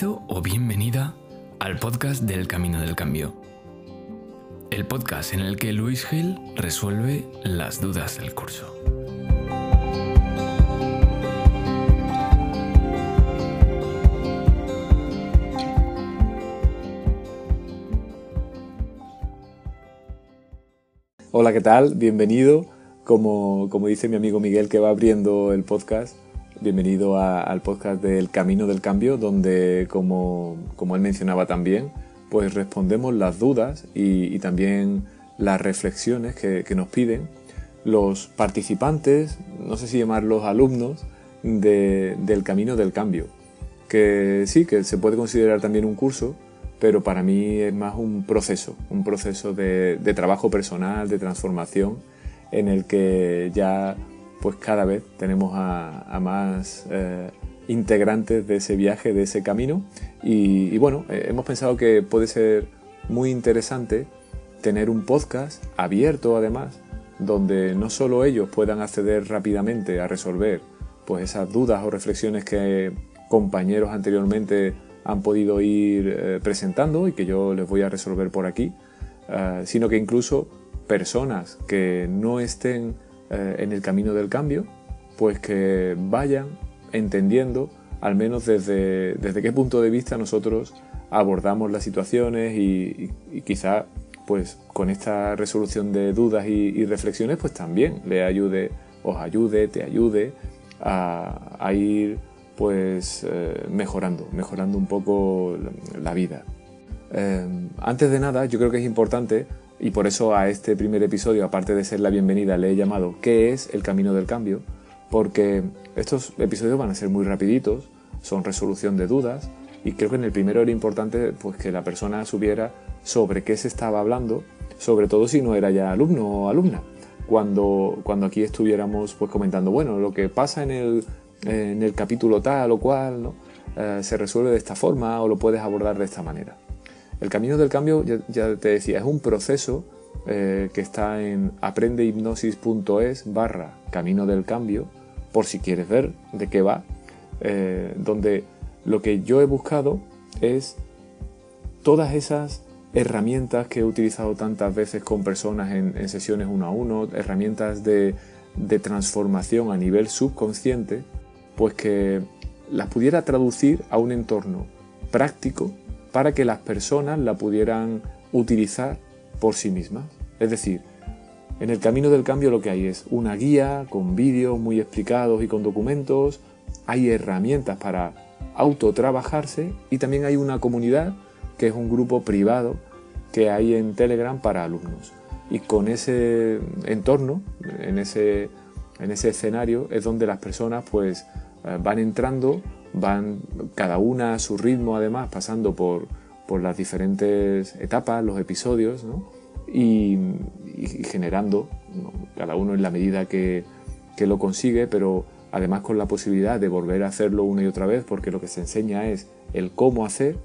Bienvenido o bienvenida al podcast del Camino del Cambio. El podcast en el que Luis Gil resuelve las dudas del curso. Hola, ¿qué tal? Bienvenido. Como, como dice mi amigo Miguel que va abriendo el podcast, bienvenido al podcast del Camino del Cambio, donde, como, como él mencionaba también, pues respondemos las dudas y, también las reflexiones que, nos piden los participantes, no sé si llamarlos alumnos, de- del Camino del Cambio. Que sí, que se puede considerar también un curso, pero para mí es más un proceso, un proceso de trabajo personal, de transformación, en el que ya pues cada vez tenemos a, más eh, integrantes de ese viaje, de ese camino. Y, bueno, eh, hemos pensado que puede ser muy interesante tener un podcast abierto además, donde no solo ellos puedan acceder rápidamente a resolver pues esas dudas o reflexiones que compañeros anteriormente han podido ir eh, presentando y que yo les voy a resolver por aquí, sino que incluso personas que no estén eh, en el camino del cambio, pues que vayan entendiendo, al menos desde, desde qué punto de vista nosotros abordamos las situaciones y, quizá pues con esta resolución de dudas y, reflexiones pues también le ayude, os ayude, te ayude a, ir pues eh, mejorando, mejorando un poco la, la vida. Eh, antes de nada, yo creo que es importante, y por eso a este primer episodio, aparte de ser la bienvenida, le he llamado ¿Qué es el camino del cambio? Porque estos episodios van a ser muy rapiditos, son resolución de dudas, y creo que en el primero era importante pues, que la persona supiera sobre qué se estaba hablando, sobre todo si no era ya alumno o alumna. Cuando, cuando aquí estuviéramos pues, comentando, bueno, lo que pasa en el, en el capítulo tal o cual. Eh, se resuelve de esta forma o lo puedes abordar de esta manera. El camino del cambio, ya, te decía, es un proceso eh, que está en aprendehipnosis.es barra camino del cambio, por si quieres ver de qué va, eh, donde lo que yo he buscado es todas esas herramientas que he utilizado tantas veces con personas en, en sesiones uno a uno, herramientas de, de transformación a nivel subconsciente, pues que las pudiera traducir a un entorno práctico para que las personas la pudieran utilizar por sí mismas. Es decir, en el camino del cambio lo que hay es una guía con vídeos muy explicados y con documentos, hay herramientas para autotrabajarse y también hay una comunidad que es un grupo privado que hay en Telegram para alumnos. Y con ese entorno, en ese, en ese escenario, es donde las personas pues eh, van entrando, van cada una a su ritmo además, pasando por, por las diferentes etapas, los episodios, y, generando, cada uno en la medida que, que lo consigue, pero además con la posibilidad de volver a hacerlo una y otra vez, porque lo que se enseña es el cómo hacer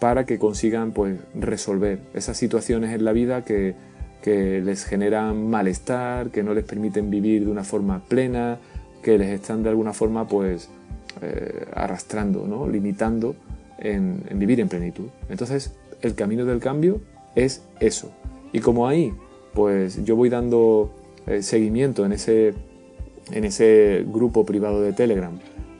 para que consigan pues resolver esas situaciones en la vida que, que les generan malestar, que no les permiten vivir de una forma plena, que les están de alguna forma pues eh, arrastrando, ¿no? limitando en, vivir en plenitud. Entonces el camino del cambio es eso. Y como ahí pues yo voy dando eh, seguimiento en ese, en ese grupo privado de Telegram,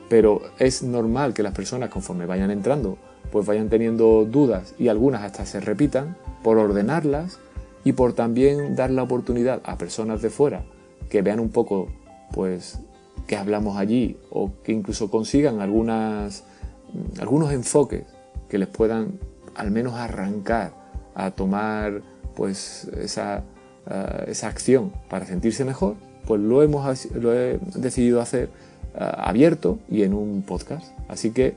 pero es normal que las personas conforme vayan entrando pues vayan teniendo dudas y algunas hasta se repitan por ordenarlas y por también dar la oportunidad a personas de fuera que vean un poco pues que hablamos allí o que incluso consigan algunas algunos enfoques que les puedan al menos arrancar a tomar pues esa, uh, esa acción para sentirse mejor pues lo hemos lo he decidido hacer uh, abierto y en un podcast. Así que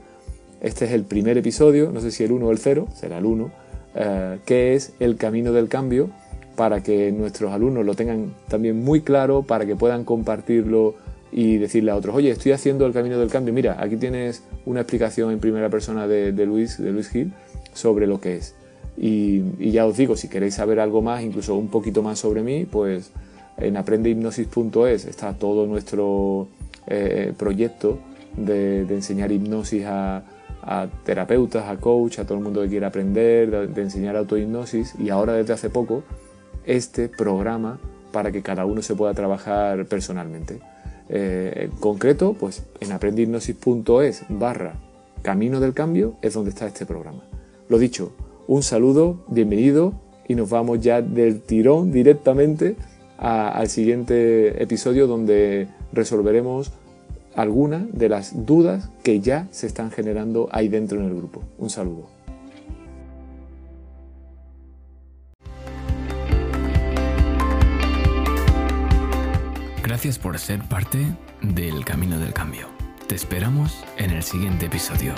este es el primer episodio, no sé si el 1 o el 0, será el 1, eh, que es el camino del cambio, para que nuestros alumnos lo tengan también muy claro, para que puedan compartirlo y decirle a otros, oye, estoy haciendo el camino del cambio, mira, aquí tienes una explicación en primera persona de, Luis, de Luis Gil sobre lo que es. Y, ya os digo, si queréis saber algo más, incluso un poquito más sobre mí, pues en aprendehipnosis.es está todo nuestro eh, proyecto de, enseñar hipnosis a a terapeutas, a coach, a todo el mundo que quiera aprender, de, enseñar autohipnosis y ahora desde hace poco este programa para que cada uno se pueda trabajar personalmente. Eh, en concreto, pues en aprendihipnosis.es barra camino del cambio es donde está este programa. Lo dicho, un saludo, bienvenido y nos vamos ya del tirón directamente al siguiente episodio donde resolveremos algunas de las dudas que ya se están generando ahí dentro en el grupo. Un saludo. Gracias por ser parte del Camino del Cambio. Te esperamos en el siguiente episodio.